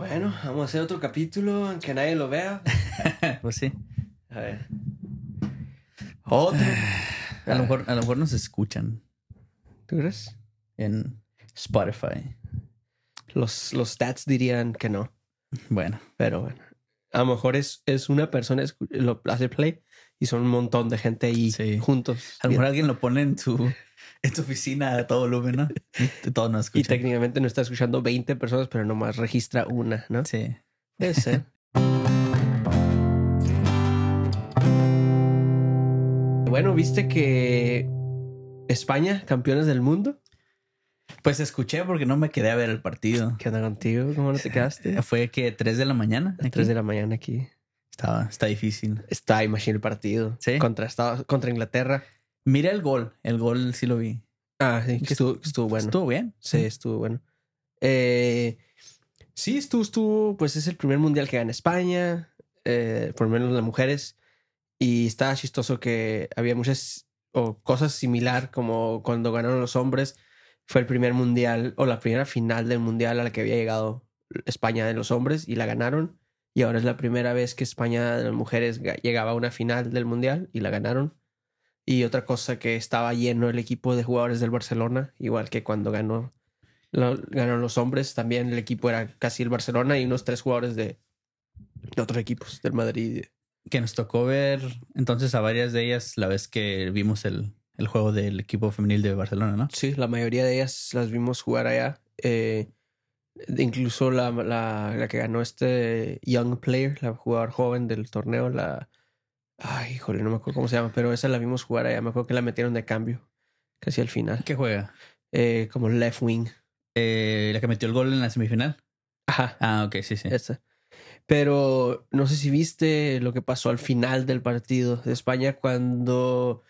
Bueno, vamos a hacer otro capítulo aunque nadie lo vea. pues sí. A ver. Otro. A lo mejor, a lo mejor nos escuchan ¿Tú crees? en Spotify. Los, los stats dirían que no. Bueno, Pero bueno. A lo mejor es, es una persona lo hace play y son un montón de gente ahí Sí. juntos. a lo mejor alguien lo pone en su, en su oficina a todo volumen, ¿no? Y técnicamente no está escuchando 20 personas, pero nomás registra una, ¿no? Sí. Puede ser. bueno, viste que España, campeones del mundo. Pues escuché porque no me quedé a ver el partido. ¿Qué onda contigo? ¿Cómo no te quedaste? Fue que 3 de la mañana. A 3 de la mañana aquí. Estaba, está difícil. Está, imagino, el partido. Sí. Contra, Estados, contra Inglaterra. Mira el gol. El gol sí lo vi. Ah, sí, que estuvo, estuvo bueno. Estuvo bien. Sí, estuvo bueno. Eh, sí, estuvo, estuvo, pues es el primer mundial que gana España, eh, por lo menos las mujeres. Y estaba chistoso que había muchas o cosas similar como cuando ganaron los hombres. Fue el primer mundial o la primera final del mundial a la que había llegado España de los hombres y la ganaron. Y ahora es la primera vez que España de las mujeres ga- llegaba a una final del mundial y la ganaron. Y otra cosa que estaba lleno el equipo de jugadores del Barcelona, igual que cuando ganó lo- ganaron los hombres, también el equipo era casi el Barcelona y unos tres jugadores de, de otros equipos, del Madrid. Que nos tocó ver entonces a varias de ellas la vez que vimos el, el juego del equipo femenil de Barcelona, ¿no? Sí, la mayoría de ellas las vimos jugar allá. Eh, incluso la, la, la que ganó este Young Player, la jugador joven del torneo, la... Ay, híjole, no me acuerdo cómo se llama, pero esa la vimos jugar allá. Me acuerdo que la metieron de cambio, casi al final. ¿Qué juega? Eh, como left wing. Eh, la que metió el gol en la semifinal. Ajá. Ah, ok, sí, sí. Esa. Pero no sé si viste lo que pasó al final del partido de España cuando,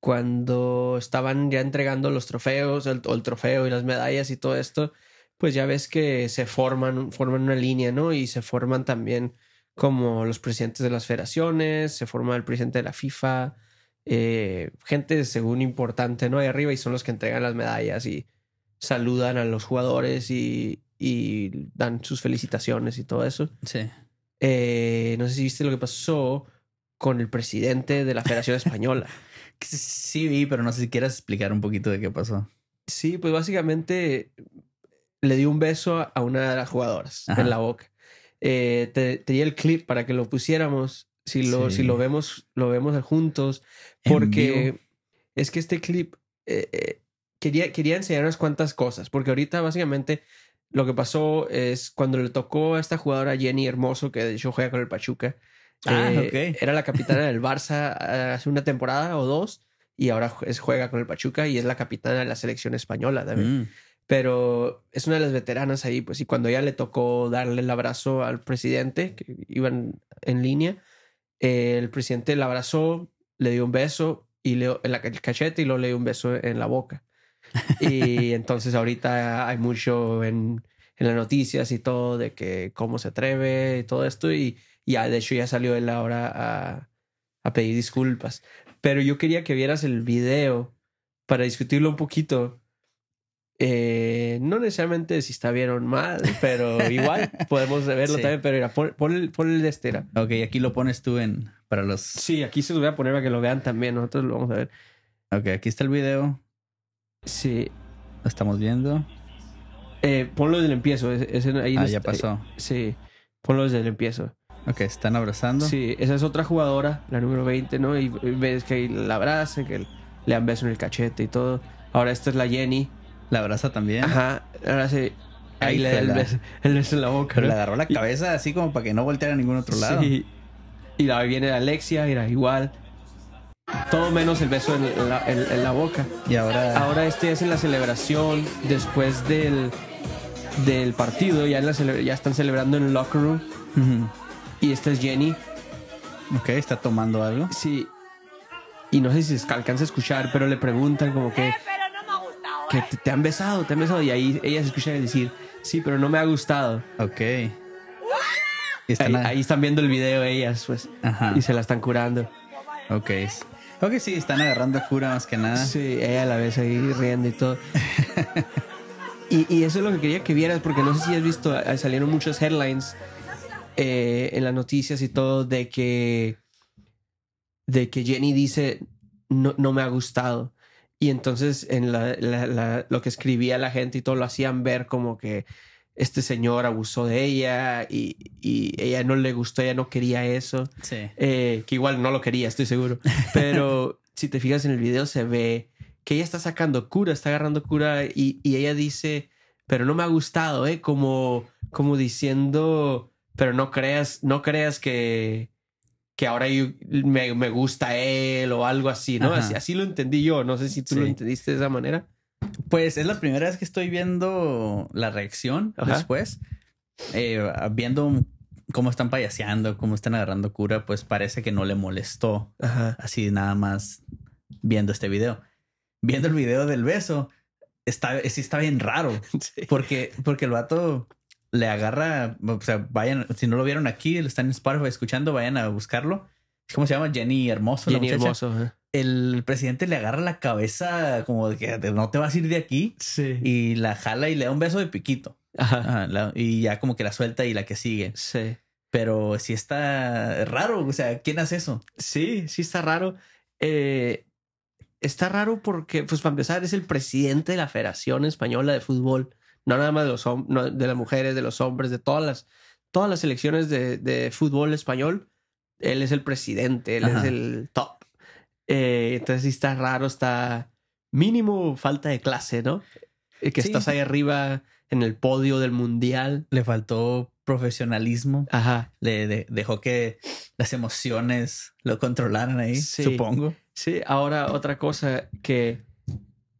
cuando estaban ya entregando los trofeos, el, trofeo y las medallas y todo esto, pues ya ves que se forman, forman una línea, ¿no? Y se forman también como los presidentes de las federaciones, se forma el presidente de la FIFA, eh, gente según importante, ¿no? Ahí arriba y son los que entregan las medallas y saludan a los jugadores y, y dan sus felicitaciones y todo eso. Sí. Eh, no sé si viste lo que pasó con el presidente de la Federación Española. Sí, Sí vi, pero no sé si quieras explicar un poquito de qué pasó. Sí, pues básicamente le dio un beso a- una de las jugadoras Ajá. en la boca. Eh, te, te di el clip para que lo pusiéramos. Si lo, Sí. si lo vemos, lo vemos juntos. Porque es que este clip eh, eh, quería, quería enseñarnos cuantas cosas. Porque ahorita básicamente lo que pasó es cuando le tocó a esta jugadora Jenny Hermoso, que de hecho juega con el Pachuca. Ah. Era la capitana del Barça hace una temporada o dos. Y ahora es- juega con el Pachuca y es la capitana de la selección española también Mm. Pero es una de las veteranas ahí, pues, y cuando ya le tocó darle el abrazo al presidente, que iban en línea, eh, el presidente la abrazó, le dio un beso y le, en la, el cachete y luego le dio un beso en la boca. Y entonces ahorita hay mucho en, en las noticias y todo de que cómo se atreve y todo esto, y ya, de hecho, ya salió él ahora a, a pedir disculpas. Pero yo quería que vieras el video para discutirlo un poquito. Eh, no necesariamente si está bien o mal, pero igual podemos verlo Sí. también. Pero mira, pon, pon el, pon el de este. era. Ok, aquí lo pones tú en para los. Sí, aquí se los voy a poner para que lo vean también. Nosotros lo vamos a ver. Ok, aquí está el video. Sí, Lo estamos viendo. eh, ponlo desde el empiezo. Ese, ese- ahí Ah, ya pasó. sí, ponlo desde el empiezo. Ok, están abrazando. Sí, esa es otra jugadora, la número 20, ¿no? Y ves que ahí la abraza, que le dan beso en el cachete y todo. Ahora esta es la Jenny. La abraza también. Ajá, ahora sí. Ahí le da el beso, el beso en la boca. Pero ¿no? le agarró la cabeza así como para que no volteara a ningún otro lado. Sí. Y la viene Alexia, era igual. Todo menos el beso en la, en- en la boca. Y ahora. Ahora este es en la celebración después del, del partido. Ya, en la cele- ya están celebrando en el locker room. Y esta es Jenny. Ok, está tomando algo. Sí. Y no sé si se alcanza a escuchar, pero le preguntan como que, que te, te han besado, te han besado. Y ahí ella se escucha decir, sí, pero no me ha gustado. Ok. Y Ahí, están a- ahí están viendo el video ellas, pues. Ajá. Y se la están curando. Ok. Ok, sí, están agarrando cura más que nada. Sí, ella la ves ahí riendo y todo. Y, y eso es lo que quería que vieras, porque no sé si has visto, ah, salieron muchos headlines eh, en las noticias y todo de que, de que Jenny dice, no, no me ha gustado. Y entonces en la, la- la- lo que escribía la gente y todo lo hacían ver como que este señor abusó de ella y, y ella no le gustó, ella no quería eso. Sí. Eh, que igual no lo quería, estoy seguro. Pero si te fijas en el video, se ve que ella está sacando cura, está agarrando cura y, y ella dice, pero no me ha gustado, ¿eh? Como, como diciendo, pero no creas, no creas que, que ahora yo- me, me gusta él o algo así, ¿no? Así, así lo entendí yo. No sé si tú lo entendiste de esa manera. Pues es la primera vez que estoy viendo la reacción Ajá. después. Eh, viendo cómo están payaseando, cómo están agarrando cura, pues parece que no le molestó Ajá. así nada más viendo este video. Viendo el video del beso, está, sí está bien raro. Sí. Porque, porque el vato le agarra, o sea, vayan, si no lo vieron aquí, lo están en Spotify escuchando, vayan a buscarlo. ¿Cómo se llama? Jenny Hermoso. Jenny. El presidente le agarra la cabeza como de que no te vas a ir de aquí Sí. y la jala y le da un beso de piquito. Ajá. Ajá, la- y ya como que la suelta y la que sigue. Sí. Pero sí está raro. O sea, ¿quién hace eso? Sí, sí está raro. Eh, está raro porque, pues para empezar, es el presidente de la Federación Española de Fútbol. No nada más de, los no, de las mujeres, de los hombres, de todas las, todas las selecciones de, de fútbol español. Él es el presidente, él Ajá. es el top. Eh, entonces sí está raro, está mínimo falta de clase, ¿no? Eh, Que Sí. estás ahí arriba en el podio del mundial. Le faltó profesionalismo. Ajá. Le de- dejó que las emociones lo controlaran ahí, Sí. supongo. Sí, ahora otra cosa que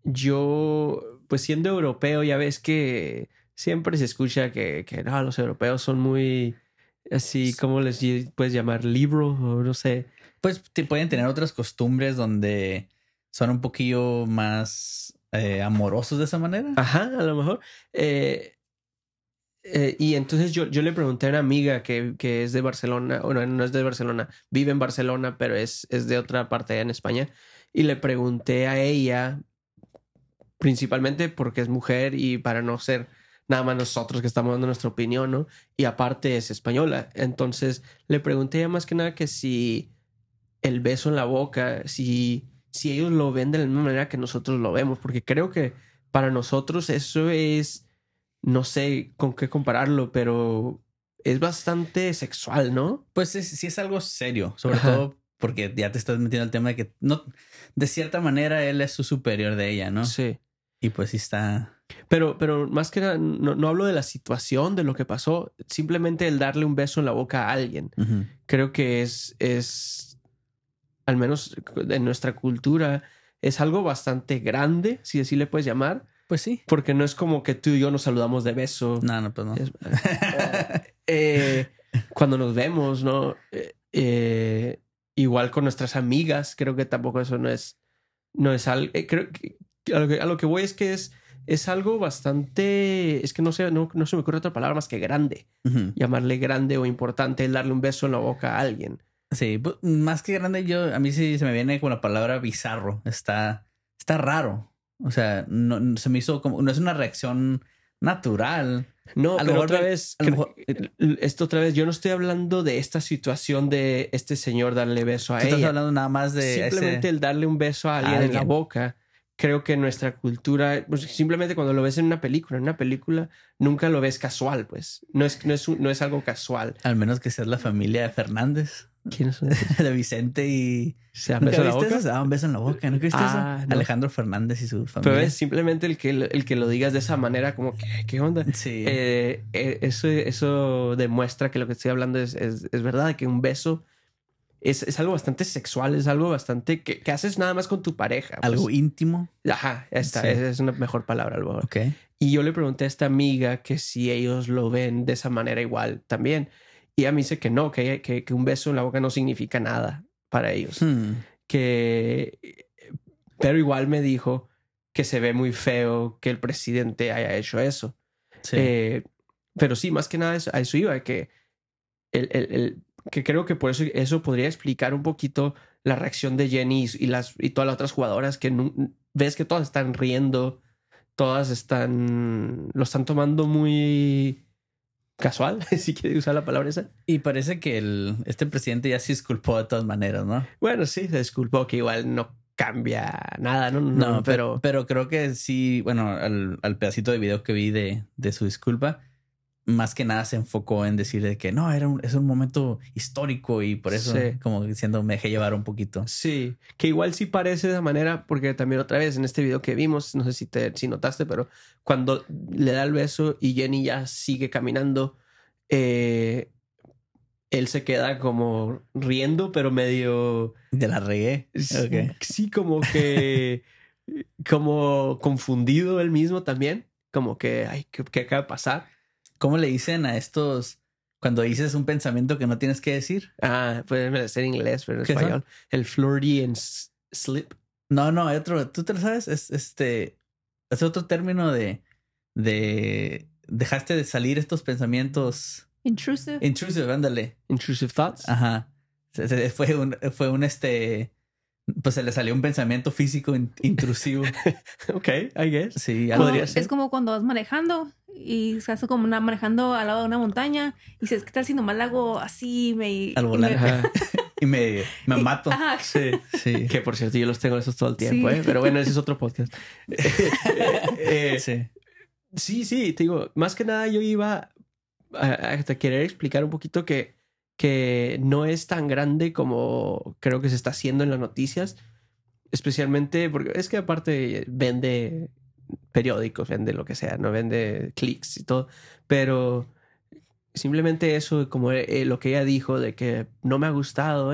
yo, pues siendo europeo, ya ves que siempre se escucha que, que no, los europeos son muy así, ¿cómo les puedes llamar? Libro o no sé. Pues te pueden tener otras costumbres donde son un poquillo más eh, amorosos de esa manera. Ajá, a lo mejor. Eh, eh, y entonces yo, yo le pregunté a una amiga que, que es de Barcelona, bueno, no es de Barcelona, vive en Barcelona, pero es, es de otra parte en España. Y le pregunté a ella, principalmente porque es mujer y para no ser nada más nosotros que estamos dando nuestra opinión, ¿no? Y aparte es española. Entonces le pregunté más que nada que si el beso en la boca, si, si ellos lo ven de la misma manera que nosotros lo vemos, porque creo que para nosotros eso es, no sé con qué compararlo, pero es bastante sexual, ¿no? Pues es- sí es algo serio, sobre Ajá. todo porque ya te estás metiendo al tema de que no, de cierta manera él es su superior de ella, ¿no? Sí. Y pues sí está. Pero, pero más que nada, no, no hablo de la situación, de lo que pasó, simplemente el darle un beso en la boca a alguien. Creo que es, es, al menos en nuestra cultura, es algo bastante grande, si así le puedes llamar, Pues sí. porque no es como que tú y yo nos saludamos de beso. No, no, pues no. Es- eh, cuando nos vemos, ¿no? Eh, eh, igual con nuestras amigas, creo que tampoco eso no es, no es algo, eh, creo que a lo que, a lo que voy es que es, es algo bastante, es que no sé, no, no se me ocurre otra palabra más que grande, llamarle grande o importante darle un beso en la boca a alguien. Sí, pues, más que grande, yo a mí sí se me viene con la palabra bizarro. Está, está raro. O sea, no, se me hizo como, no es una reacción natural. No, A lo pero mejor otra ve- vez, a lo creo- esto otra vez, yo no estoy hablando de esta situación de este señor darle beso a Tú estás ella. hablando nada más de simplemente ese- el darle un beso a alguien, en la boca. Creo que nuestra cultura, pues, simplemente cuando lo ves en una película, en una película nunca lo ves casual, pues. No es, no es, un- no es algo casual. Al menos que seas la familia de Fernández, ¿Quiénes son? de Vicente y. ¿Se dan ¿Nunca beso en la boca? eso? Se daban beso en la boca. ¿Nunca viste Ah, eso? no. Alejandro Fernández y su familia. Pero es simplemente el que, el que lo digas de esa manera, como que, ¿qué onda? Sí. Eh, eh, eso, eso demuestra que lo que estoy hablando es, es, es verdad, que un beso es, es algo bastante sexual, es algo bastante que, que haces nada más con tu pareja. pues. Algo íntimo. Ajá, esta Sí. esa es una mejor palabra, a lo mejor. Ok. Y yo le pregunté a esta amiga que si ellos lo ven de esa manera igual también. Y ella me dice que no, que, que, que un beso en la boca no significa nada para ellos. Hmm. Que, pero igual me dijo que se ve muy feo que el presidente haya hecho eso. Sí. Eh, pero sí, más que nada eso- a eso iba, que, el, el- el- que creo que por eso eso podría explicar un poquito la reacción de Jenny y, las, y todas las otras jugadoras que ves que todas están riendo todas están, lo están tomando muy casual, si quiere usar la palabra esa. Y parece que el, este presidente ya se disculpó de todas maneras, ¿no? Bueno, sí, se disculpó que igual no cambia nada, ¿no? No, pero... Pero creo que sí, bueno, al, al pedacito de video que vi de, de su disculpa, más que nada se enfocó en decir de que no, era un, es un momento histórico y por eso como diciendo me dejé llevar un poquito. Sí, que igual sí parece de esa manera porque también otra vez en este video que vimos, no sé si te si notaste, pero cuando le da el beso y Jenny ya sigue caminando, eh, él se queda como riendo, pero medio... De la regué. Sí, como que... como confundido él mismo también. Como que, ay, ¿qué, qué acaba de pasar? ¿Cómo le dicen a estos cuando dices un pensamiento que no tienes que decir? Ah, puede ser en inglés, pero en español. El Floridian slip. No, no, hay otro. ¿Tú te lo sabes? Es este. Es otro término de. de. Dejaste de salir estos pensamientos. Intrusive. Intrusive, ándale. Intrusive thoughts. Ajá. Fue un, fue un este pues se le salió un pensamiento físico intrusivo. ok, I guess. Sí, podría ser. Es como cuando vas manejando y estás como una, manejando al lado de una montaña y dices, ¿qué tal si nomás hago así me, al volar? Y me, me, mato. Sí, sí. Que por cierto, yo los tengo esos todo el tiempo, ¿eh? Pero bueno, ese es otro podcast. Eh, sí. Sí, sí, te digo, más que nada yo iba a, a querer explicar un poquito que que no es tan grande como creo que se está haciendo en las noticias, especialmente porque es que aparte vende periódicos, vende lo que sea, no vende clics y todo, pero simplemente eso, como eh, lo que ella dijo de que no me ha gustado,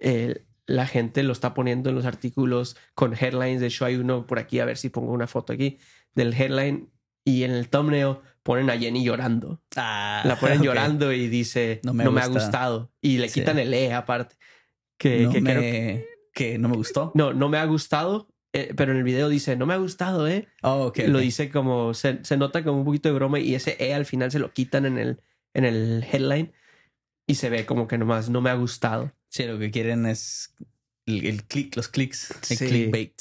eh, la gente lo está poniendo en los artículos con headlines. De hecho, hay uno por aquí, a ver si pongo una foto aquí del headline y en el thumbnail ponen a Jenny llorando. Ah, la ponen llorando y dice, no me, ha gustado. Y le quitan el E aparte. Que, no me... que, no me gustó. No, no me ha gustado. Eh, pero en el video dice, no me ha gustado, ¿eh? Oh, Lo dice como, se, nota como un poquito de broma y ese E al final se lo quitan en el, en el headline y se ve como que nomás no me ha gustado. Sí, lo que quieren es el, click, los clics, el clickbait.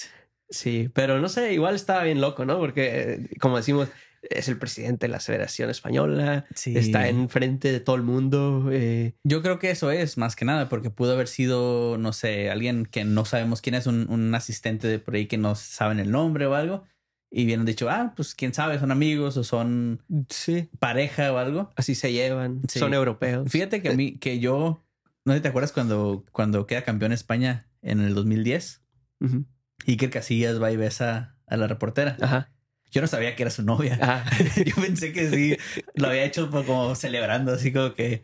Sí, pero no sé, igual estaba bien loco, ¿no? Porque, eh, como decimos, es el presidente de la Federación Española, está enfrente de todo el mundo. Eh. Yo creo que eso es más que nada, porque pudo haber sido, no sé, alguien que no sabemos quién es, un, asistente de por ahí que no saben el nombre o algo. Y vienen dicho, ah, pues quién sabe, son amigos o son pareja o algo. Así se llevan, son europeos. Fíjate que a mí, que yo, no sé, ¿te acuerdas cuando, cuando queda campeón España en el 2010? Y que Casillas va y besa a la reportera. Ajá. Yo no sabía que era su novia. Ah. Yo pensé que sí, lo había hecho como celebrando, así como que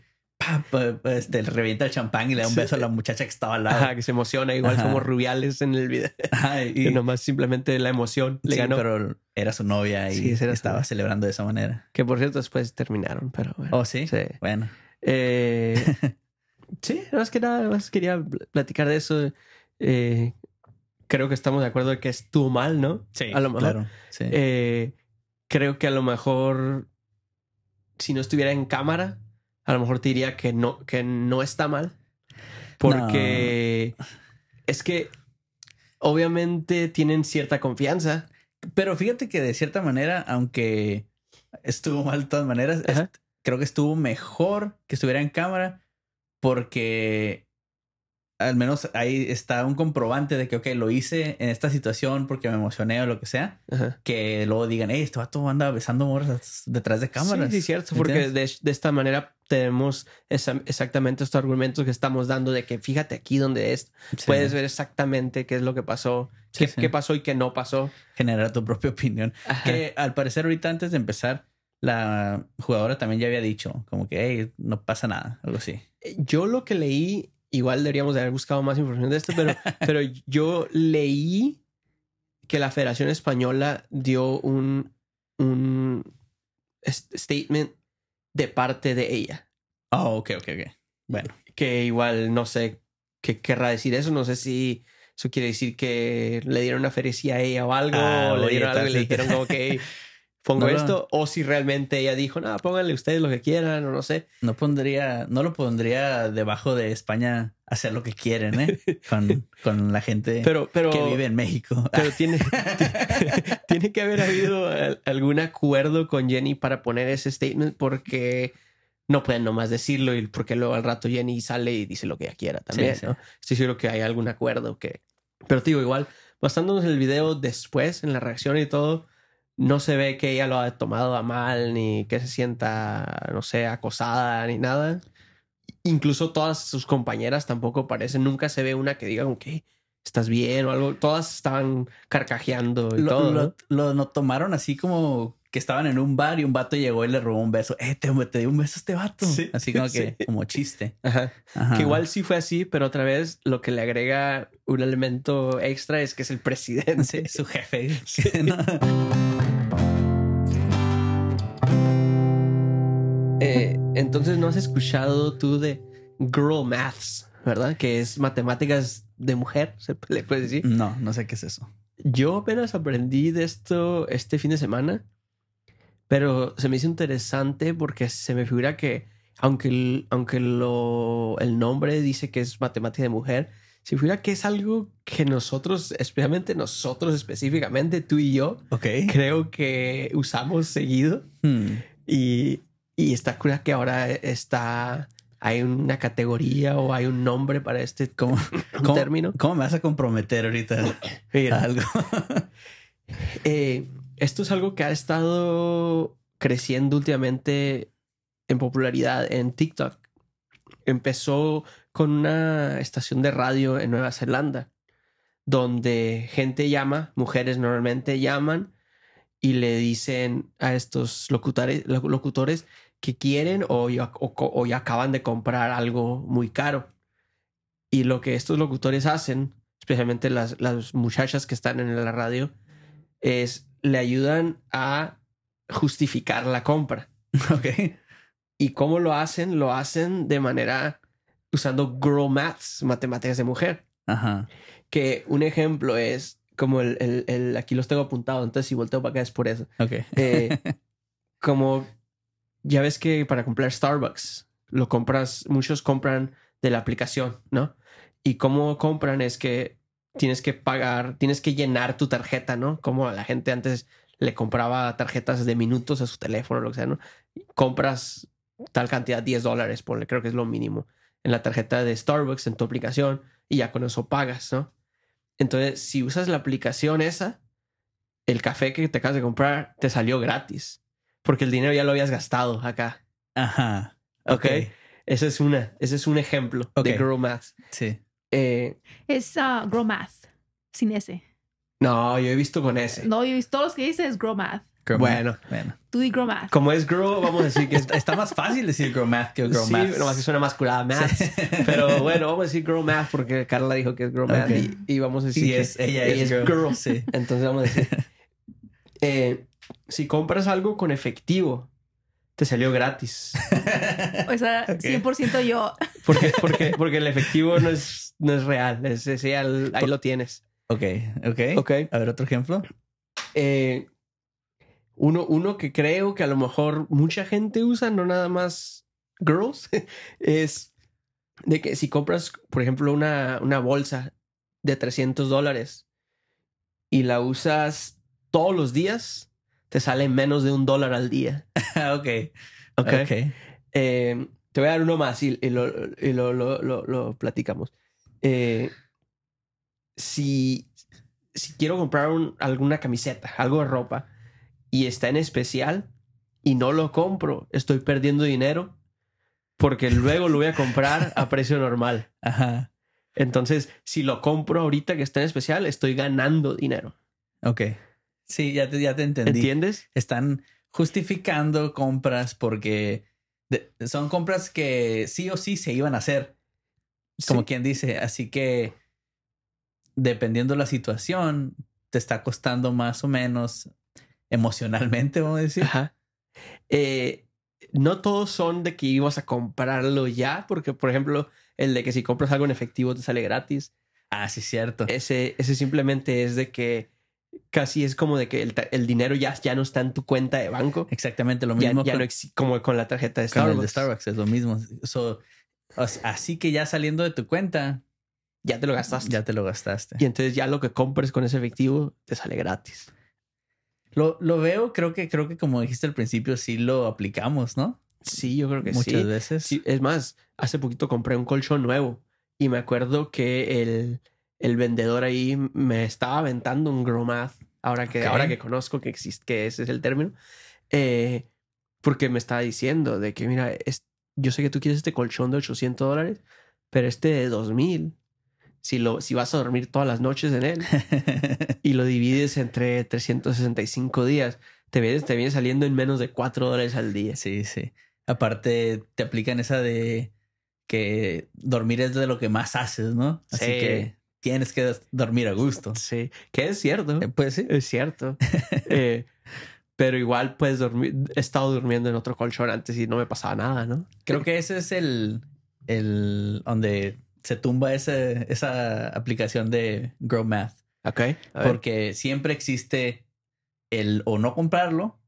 este, revienta el champán y le da un beso a la muchacha que estaba al lado. que se emociona, igual como Rubiales en el video. y nomás simplemente la emoción le ganó. Pero era su novia y estaba celebrando de esa manera. Que por cierto después terminaron, pero bueno. Oh, sí. Sí. Bueno. Eh, sí, más que nada, más quería platicar de eso. Eh, creo que estamos de acuerdo de que estuvo mal, ¿no? Sí, a lo mejor. Claro, eh, creo que a lo mejor si no estuviera en cámara, a lo mejor te diría que no, que no está mal. Porque es que obviamente tienen cierta confianza. Pero fíjate que de cierta manera, aunque estuvo mal de todas maneras, creo que estuvo mejor que estuviera en cámara porque al menos ahí está un comprobante de que, ok, lo hice en esta situación porque me emocioné o lo que sea, que luego digan, hey, este vato anda besando morras detrás de cámaras. Sí, sí, cierto, porque de, esta manera tenemos exactamente estos argumentos que estamos dando de que fíjate aquí donde es, puedes ver exactamente qué es lo que pasó, qué, pasó y qué no pasó. Generar tu propia opinión. Que al parecer ahorita antes de empezar, la jugadora también ya había dicho como que, hey, no pasa nada, algo así. Yo lo que leí igual deberíamos de haber buscado más información de esto, pero, pero yo leí que la Federación Española dio un, un statement de parte de ella. Oh, ok, ok, ok. Bueno. Que igual no sé qué querrá decir eso. No sé si eso quiere decir que le dieron una ferecía a ella o algo, ah, o le dieron algo y le dijeron como que pongo No esto, o si realmente ella dijo, no, pónganle ustedes lo que quieran, o no sé. No pondría, no lo pondría debajo de España hacer lo que quieren, ¿eh? Con, con la gente Pero, pero, que vive en México. pero tiene, tiene que haber habido al- algún acuerdo con Jenny para poner ese statement porque no pueden nomás decirlo y porque luego al rato Jenny sale y dice lo que ella quiera también, Sí, sí. Estoy seguro que hay algún acuerdo que... Pero te digo, igual, basándonos en el video después, en la reacción y todo, no se ve que ella lo ha tomado a mal, ni que se sienta, no sé, acosada, ni nada. Incluso todas sus compañeras tampoco parecen, nunca se ve una que diga como que estás bien o algo. Todas estaban carcajeando y lo, todo. lo- ¿no? lo- lo tomaron así como que estaban en un bar y un vato llegó y le robó un beso. Eh, te, te dio un beso este vato. Sí, así como que, sí. como chiste. Ajá. Ajá. Que igual sí fue así, pero otra vez lo que le agrega un elemento extra es que es el presidente. Sí, su jefe. Eh, entonces no has escuchado tú de Girl Maths, ¿verdad? Que es matemáticas de mujer, se le puede decir. No, no sé qué es eso. Yo apenas aprendí de esto este fin de semana, pero se me hizo interesante porque se me figura que, aunque, el, aunque lo, el nombre dice que es matemática de mujer, se figura que es algo que nosotros, especialmente nosotros específicamente, tú y yo, Ok. creo que usamos seguido. Hmm. Y, y está cura que ahora está, hay una categoría o hay un nombre para este ¿Cómo, cómo- término. cómo me vas a comprometer ahorita a Mira, algo? eh, esto es algo que ha estado creciendo últimamente en popularidad en TikTok. Empezó con una estación de radio en Nueva Zelanda, donde gente llama, mujeres normalmente llaman y le dicen a estos locutores, lo- locutores que quieren o ya, o ya acaban de comprar algo muy caro. Y lo que estos locutores hacen, especialmente las, las muchachas que están en la radio, es le ayudan a justificar la compra. ok. ¿Y cómo lo hacen? Lo hacen de manera usando girl maths, matemáticas de mujer. Ajá. Que un ejemplo es como el, el- el- aquí los tengo apuntados, entonces si volteo para acá es por eso. Ok. Eh, como ya ves que para comprar Starbucks lo compras, muchos compran de la aplicación, ¿no? Y cómo compran es que tienes que pagar, tienes que llenar tu tarjeta, ¿no? Como la gente antes le compraba tarjetas de minutos a su teléfono, lo que sea, ¿no? Compras tal cantidad, 10 dólares, ponle, creo que es lo mínimo, en la tarjeta de Starbucks, en tu aplicación, y ya con eso pagas, ¿no? Entonces, si usas la aplicación esa, el café que te acabas de comprar te salió gratis, porque el dinero ya lo habías gastado acá. Ajá. Ok. Ese es una, ese es un ejemplo de Girl Math. Sí. Eh, Es uh, Grow Math, sin ese. no, yo he visto con ese. No, yo he visto todos los que dice es Grow Math. Bueno. math. Bueno. Tú di Grow Math. Como es girl, vamos a decir que es Está, está más fácil decir girl math que girl sí, math. nomás que suena más curada math. Sí. Pero bueno, vamos a decir girl math porque Carla dijo que es girl math y, y vamos a decir Sí, que es, ella, es, girl. girl. Sí. Entonces vamos a decir, eh, si compras algo con efectivo, te salió gratis. O sea, Ok. 100% yo. Porque, porque, porque el efectivo no es, no es real. Es, es- ahí lo tienes. Ok, ok. Ok. A ver, otro ejemplo. Eh, uno, uno que creo que a lo mejor mucha gente usa, no nada más girls, es de que si compras, por ejemplo, una, una bolsa de 300 dólares y la usas todos los días, te sale menos de un dólar al día. ok. Ok. Ok. Eh, te voy a dar uno más y, y lo, y lo, lo- lo- lo platicamos. Eh, si, si quiero comprar un- alguna camiseta, algo de ropa, y está en especial y no lo compro, estoy perdiendo dinero porque luego lo voy a comprar a precio normal. Ajá. Entonces, si lo compro ahorita que está en especial, estoy ganando dinero. Ok. Sí, ya te, ya te entendí. ¿Entiendes? Están justificando compras porque de- son compras que sí o sí se iban a hacer. Como Sí. quien dice. Así que dependiendo la situación, te está costando más o menos emocionalmente, vamos a decir. Ajá. Eh, no todos son de que ibas a comprarlo ya, porque por ejemplo, el de que si compras algo en efectivo te sale gratis. Ah, sí, cierto. Ese, ese simplemente es de que casi es como de que el, el dinero ya, ya no está en tu cuenta de banco. Exactamente lo mismo ya con, no como con la tarjeta de con el Starbucks. de Starbucks, es lo mismo. So, o sea, así que ya saliendo de tu cuenta, Ya te lo gastaste. ya te lo gastaste. Y entonces ya lo que compres con ese efectivo te sale gratis. Lo, lo veo, creo que, creo que como dijiste al principio, sí lo aplicamos, ¿no? Sí, yo creo que Muchas sí. veces. Sí, Es más, hace poquito compré un colchón nuevo y me acuerdo que el, el vendedor ahí me estaba aventando un Gromath, ahora que, ahora que conozco que existe, que ese es el término, eh, porque me estaba diciendo de que, mira, es- yo sé que tú quieres este colchón de 800 dólares, pero este de 2000, si, lo, si vas a dormir todas las noches en él y lo divides entre 365 días, te viene, te viene saliendo en menos de 4 dólares al día. sí, sí. Aparte, te aplican esa de que dormir es de lo que más haces, ¿no? Así Sí. que tienes que dormir a gusto. Sí, que es cierto. Eh, Pues sí. Es cierto. Eh, pero igual puedes dormir. He estado durmiendo en otro colchón antes y no me pasaba nada, ¿no? Creo que ese es el, el donde se tumba ese, esa aplicación de Grow Math. Ok. Porque siempre existe el o no comprarlo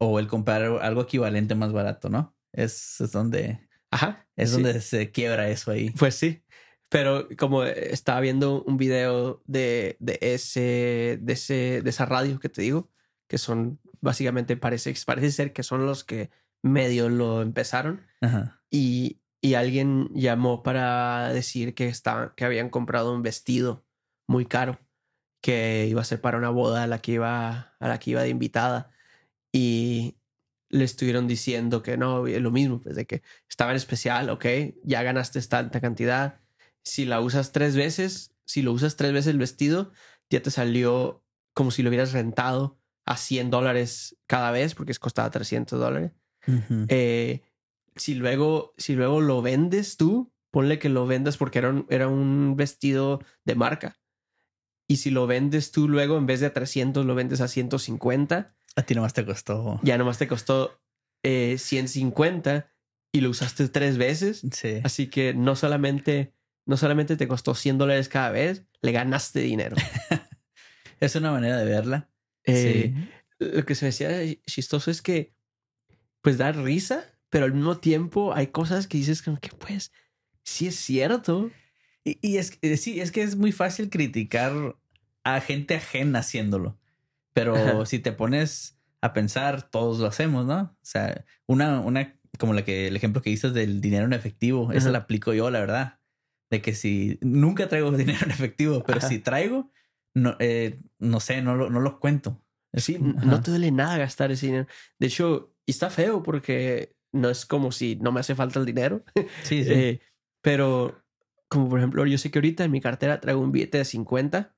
o el comprar algo equivalente más barato, ¿no? Es, es donde Ajá. es sí. donde se quiebra eso ahí. Pues sí. Pero como estaba viendo un video de, de ese, de ese, de esa radio que te digo, que son básicamente parece, parece ser que son los que medio lo empezaron. Ajá. y, y alguien llamó para decir que, estaban, que habían comprado un vestido muy caro que iba a ser para una boda a la que iba, a la que iba de invitada y le estuvieron diciendo que no, lo mismo, pues de que estaba en especial, ok, ya ganaste tanta cantidad, si la usas tres veces, si lo usas tres veces el vestido, ya te salió como si lo hubieras rentado a 100 dólares cada vez, porque es costaba 300 dólares. Eh, si luego, si luego lo vendes tú, ponle que lo vendas porque era un, era un vestido de marca. Y si lo vendes tú luego, en vez de a 300, lo vendes a 150, A ti nomás te costó. ya nomás te costó eh, 150 y lo usaste tres veces. Sí. Así que no solamente, no solamente te costó 100 dólares cada vez, le ganaste dinero. Es una manera de verla. Eh, sí. Lo que se me decía chistoso es que, pues, da risa, pero al mismo tiempo hay cosas que dices como que, pues, sí es cierto. Y, y es que sí, es que es muy fácil criticar a gente ajena haciéndolo. Pero Ajá. si te pones a pensar, todos lo hacemos, ¿no? O sea, una, una, como la que el ejemplo que dices del dinero en efectivo, esa Ajá. la aplico yo, la verdad. De que si nunca traigo dinero en efectivo, pero Ajá. si traigo, no, eh, no sé, no no lo cuento. Es Sí, como- no ajá. te duele nada gastar ese dinero. De hecho, y está feo porque no es como si no me hace falta el dinero. Sí, sí. Eh, pero, como por ejemplo, yo sé que ahorita en mi cartera traigo un billete de 50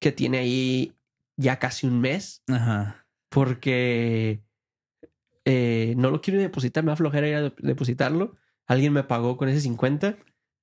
que tiene ahí ya casi un mes Ajá. porque eh, no lo quiero depositar, me da flojera ir a de- depositarlo. Alguien me pagó con ese 50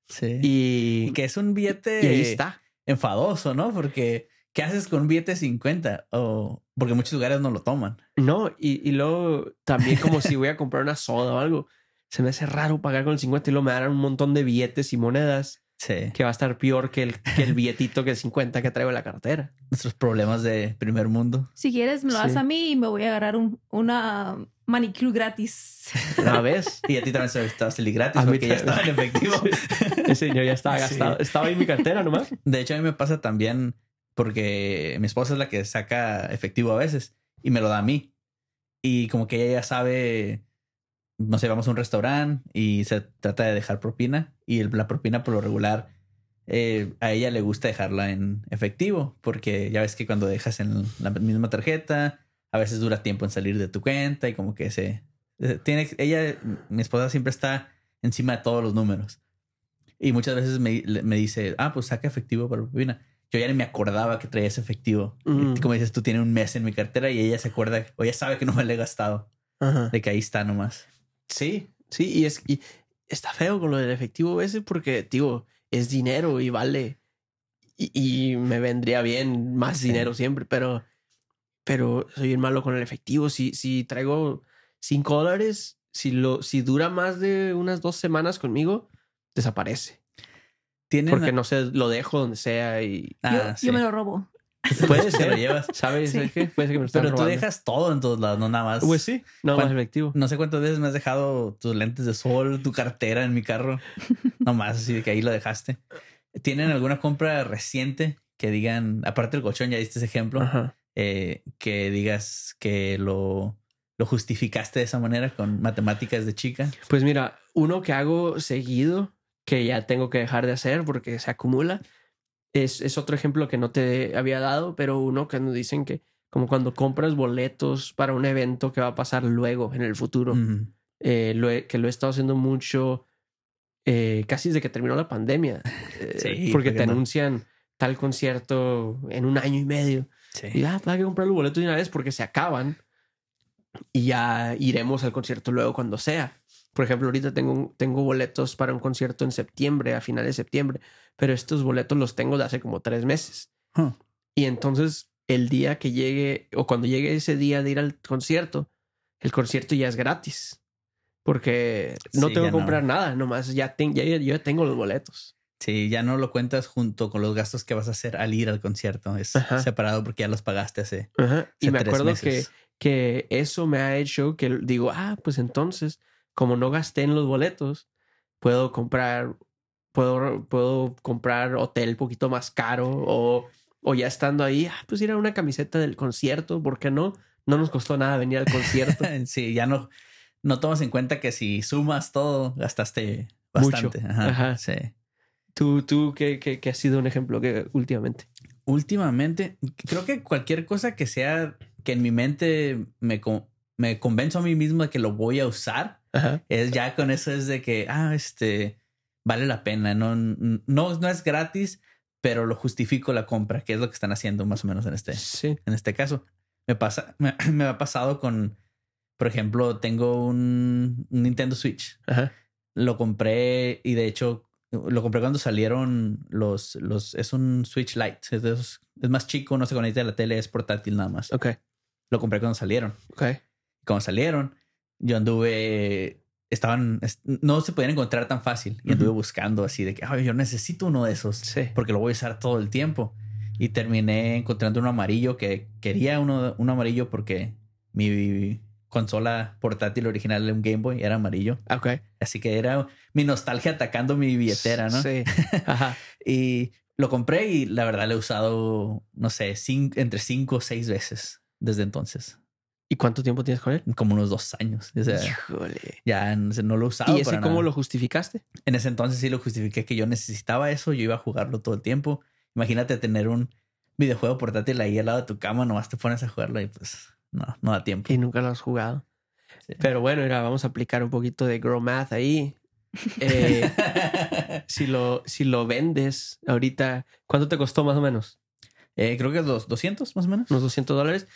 Sí. y, Y que es un billete y ahí está. enfadoso, ¿no? Porque, ¿qué haces con un billete de 50? O porque muchos lugares no lo toman. No, y, y luego también como si voy a comprar una soda o algo. Se me hace raro pagar con el 50 y luego me darán un montón de billetes y monedas Sí. que va a estar peor que el, que el billetito que el 50 que traigo en la cartera. Nuestros problemas de primer mundo. Si quieres, me lo das Sí. a mí y me voy a agarrar un, una manicure gratis. Una vez. Y a ti también se te va a salir gratis A mí porque ya estaba en efectivo. Ese señor ya estaba Sí. gastado. Estaba en mi cartera nomás. De hecho, a mí me pasa también porque mi esposa es la que saca efectivo a veces y me lo da a mí. Y como que ella ya sabe, no sé, vamos a un restaurante y se trata de dejar propina y la propina por lo regular eh, a ella le gusta dejarla en efectivo porque ya ves que cuando dejas en la misma tarjeta a veces dura tiempo en salir de tu cuenta y como que se eh, tiene ella mi esposa siempre está encima de todos los números y muchas veces me, me dice ah pues saca efectivo para propina yo ya ni me acordaba que traía ese efectivo Mm. y como dices tú tiene un mes en mi cartera y ella se acuerda o ella sabe que no me lo he gastado Ajá. de que ahí está nomás Sí, sí, y es y está feo con lo del efectivo ese porque, tío, es dinero y vale. Y, y me vendría bien más Sí. dinero siempre, pero, pero soy bien malo con el efectivo. Si, si traigo cinco dólares, si lo, si dura más de unas dos semanas conmigo, desaparece. Tienen Porque no sé, lo dejo donde sea y Ah, yo, sí. yo me lo robo. Puede Te lo ser. llevas. ¿Sabes Sí. qué? Puede ser que me lo Pero tú dejas todo en todos lados, no nada más. Pues sí, no ¿Cuán- más efectivo. No sé cuántas veces me has dejado tus lentes de sol, tu cartera en mi carro. Nomás así de que ahí lo dejaste. ¿Tienen alguna compra reciente que digan, aparte del colchón, ya diste ese ejemplo, eh, que digas que lo, lo justificaste de esa manera con matemáticas de chica? Pues mira, uno que hago seguido, que ya tengo que dejar de hacer porque se acumula, es, es otro ejemplo que no te había dado, pero uno que nos dicen que como cuando compras boletos para un evento que va a pasar luego en el futuro, eh, lo he- que lo he estado haciendo mucho eh, casi desde que terminó la pandemia, eh, Sí, porque te no. anuncian tal concierto en un año y medio. Y ya, pues hay que comprar los boletos de una vez porque se acaban y ya iremos al concierto luego cuando sea. Por ejemplo, ahorita tengo, tengo boletos para un concierto en septiembre, a finales de septiembre, pero estos boletos los tengo de hace como tres meses. Huh. Y entonces el día que llegue o cuando llegue ese día de ir al concierto, el concierto ya es gratis. Porque no Sí, tengo que no. comprar nada, nomás ya, ten- ya, yo tengo los boletos. Sí, ya no lo cuentas junto con los gastos que vas a hacer al ir al concierto. Es Ajá. separado porque ya los pagaste hace, Ajá. Y hace me tres acuerdo que, meses. que eso me ha hecho que digo, ah, pues entonces, como no gasté en los boletos, puedo comprar, puedo, puedo comprar hotel un poquito más caro o, o ya estando ahí, ah, pues ir a una camiseta del concierto, ¿por qué no? No nos costó nada venir al concierto. Sí, ya no, no tomas en cuenta que si sumas todo, gastaste Mucho. bastante. Ajá, Ajá. Sí. ¿Tú, tú qué, qué, qué ha sido un ejemplo que últimamente? Últimamente, creo que cualquier cosa que sea que en mi mente me, me convenzo a mí mismo de que lo voy a usar, Ajá. es ya con eso es de que, ah, este, vale la pena. No, no, no es gratis, pero lo justifico la compra, que es lo que están haciendo más o menos en este, Sí. en este caso. Me pasa, me, me ha pasado con, por ejemplo, tengo un, un Nintendo Switch. Ajá. Lo compré y de hecho lo compré cuando salieron los, los, es un Switch Lite. Es, de esos- es más chico, no se conecta a la tele, es portátil nada más. Ok. Lo compré cuando salieron. Ok. Cuando salieron, yo anduve, estaban, es- no se podían encontrar tan fácil y anduve buscando así de que, ay, yo necesito uno de esos Sí. porque lo voy a usar todo el tiempo. Y terminé encontrando uno amarillo que quería uno, uno amarillo porque mi consola portátil original de un Game Boy era amarillo. Ok. Así que era mi nostalgia atacando mi billetera, ¿no? Sí. Ajá. Y lo compré y la verdad lo he usado, no sé, cin- entre cinco o seis veces desde entonces. ¿Y cuánto tiempo tienes con él? Como unos dos años. O sea, Híjole. ya no, lo usado. ¿Y ese para cómo nada. lo justificaste? En ese entonces sí lo justifiqué que yo necesitaba eso. Yo iba a jugarlo todo el tiempo. Imagínate tener un videojuego portátil ahí al lado de tu cama, nomás te pones a jugarlo y pues no, no da tiempo. Y nunca lo has jugado. Sí. Pero bueno, mira, vamos a aplicar un poquito de Grow Math ahí. Eh, si, lo, si lo vendes ahorita, ¿cuánto te costó más o menos? Eh, creo que los 200 más o menos. Unos 200 dólares.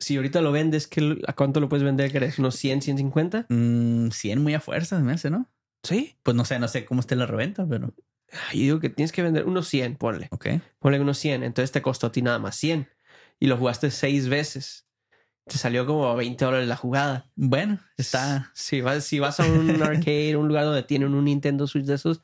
Si ahorita lo vendes, ¿qué- ¿a cuánto lo puedes vender? ¿Crees? ¿Unos 100, 150? Mm, 100 muy a fuerza, me hace, ¿no? Sí. Pues no sé, no sé cómo esté la reventa, pero Yo digo que tienes que vender unos 100, ponle. ok. Ponle unos 100. Entonces te costó a ti nada más 100. Y lo jugaste seis veces. Te salió como 20 dólares la jugada. Bueno, está. Si vas, si vas a un arcade, un lugar donde tienen un Nintendo Switch de esos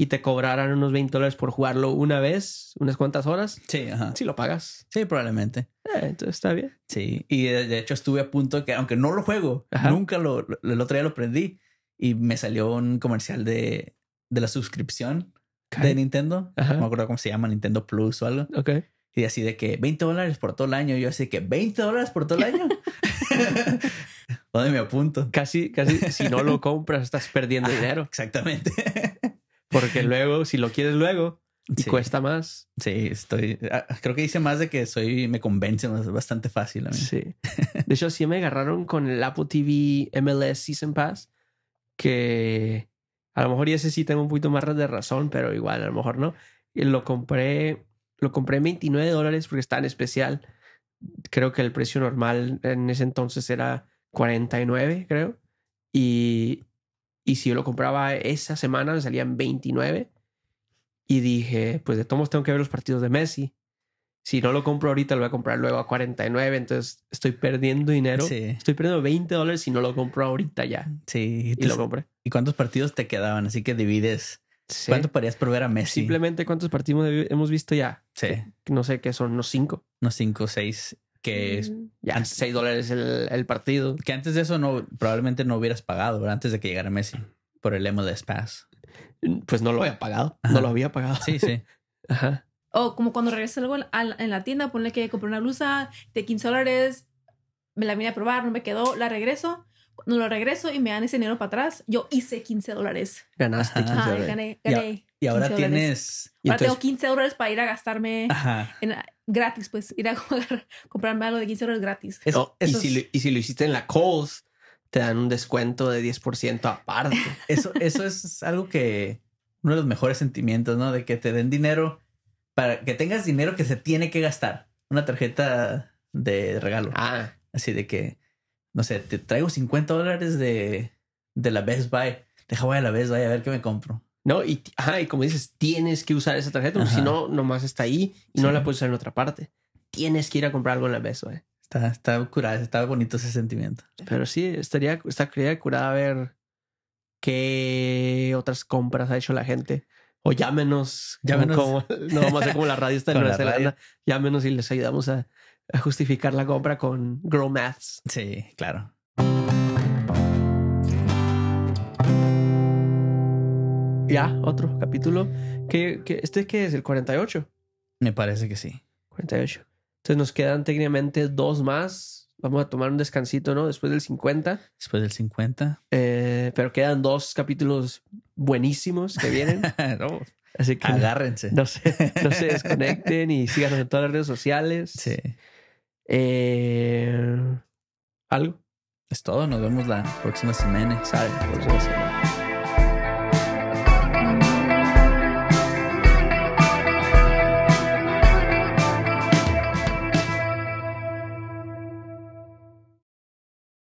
y te cobraran unos 20 dólares por jugarlo una vez, unas cuantas horas, Sí, ajá. si lo pagas. Sí, probablemente. Eh, entonces está bien. Sí. Y de, hecho estuve a punto que, aunque no lo juego, Ajá. nunca lo, lo- el otro día lo prendí y me salió un comercial de, de la suscripción de Nintendo. Ajá. No me acuerdo cómo se llama, Nintendo Plus o algo. Ok. Y así de que 20 dólares por todo el año. Yo así de que 20 dólares por todo el año. ¿Dónde me apunto? Casi, casi, si no lo compras, estás perdiendo Ajá, dinero. Exactamente. Porque luego, si lo quieres luego y Sí. cuesta más. Sí, estoy. ah, Creo que dice más de que soy. Me convence más- bastante fácil a mí. Sí. De hecho, sí me agarraron con el Apple TV MLS Season Pass, que a lo mejor ya ese sí tengo un poquito más de razón, pero igual, a lo mejor no. Lo compré, lo compré en 29 dólares porque está en especial. Creo que el precio normal en ese entonces era 49, creo. Y, y si yo lo compraba esa semana, me salían 29. Y dije, pues de todos tengo que ver los partidos de Messi. Si no lo compro ahorita, lo voy a comprar luego a 49. Entonces estoy perdiendo dinero. Sí. Estoy perdiendo 20 dólares si no lo compro ahorita ya. Sí. Y lo compré. ¿Y cuántos partidos te quedaban? Así que divides Sí. ¿Cuánto parías por ver a Messi? Simplemente cuántos partidos hemos visto ya. Sí, No sé qué son, unos cinco. unos 5 o 6. Que, es- Mm. Ya, Antes- seis dólares el, el partido. que antes de eso no probablemente no hubieras pagado, ¿verdad? Antes de que llegara Messi por el MLS Pass. Pues no lo había pagado. Ajá. No lo había pagado. Sí, sí. Ajá. O como cuando a la- en la tienda, ponle que compré una blusa de 15 dólares, me la vine a probar, no me quedó, la regreso. No lo regreso y me dan ese dinero para atrás. Yo hice 15 dólares. Ganaste Ajá. 15 Ajá, dólares. gané, Y a- gané. Y ahora 15 dólares. tienes. Y Ahora entonces- tengo 15 dólares para ir a gastarme Ajá. en- gratis, pues ir a jugar- comprarme algo de 15 dólares gratis. Eso, y, si es- lo, y si lo hiciste en la Kohl's, te dan un descuento de 10% aparte. eso, eso es algo que. Uno de los mejores sentimientos, ¿no? De que te den dinero para que tengas dinero que se tiene que gastar. Una tarjeta de regalo. ah, Así de que, no sé, te traigo 50 dólares de, de la Best Buy. Deja voy a la Best Buy a ver qué me compro. No, y, ajá, y como dices, tienes que usar esa tarjeta, porque si no, nomás está ahí y no la puedes usar en otra parte. Tienes que ir a comprar algo en la Best Buy. Está, está curada, está bonito ese sentimiento. Pero sí, estaría, estaría curada ver qué otras compras ha hecho la gente. O llámenos. Llámenos. Como, no vamos a hacer como la radio está en Nueva la Zelanda. Llámenos y les ayudamos a, a justificar la compra con Grow Maths. Sí, claro. Ya, otro capítulo. ¿Qué, qué- este qué es? ¿El 48? Me parece que sí. 48. Entonces nos quedan técnicamente dos más. Vamos a tomar un descansito, ¿no? Después del 50. Después del 50. Eh, pero quedan dos capítulos buenísimos que vienen. No, Así que agárrense. no se, no se desconecten y síganos en todas las redes sociales. Sí. Eh, ¿Algo? Es todo. Nos vemos la próxima semana. Sale, próxima semana.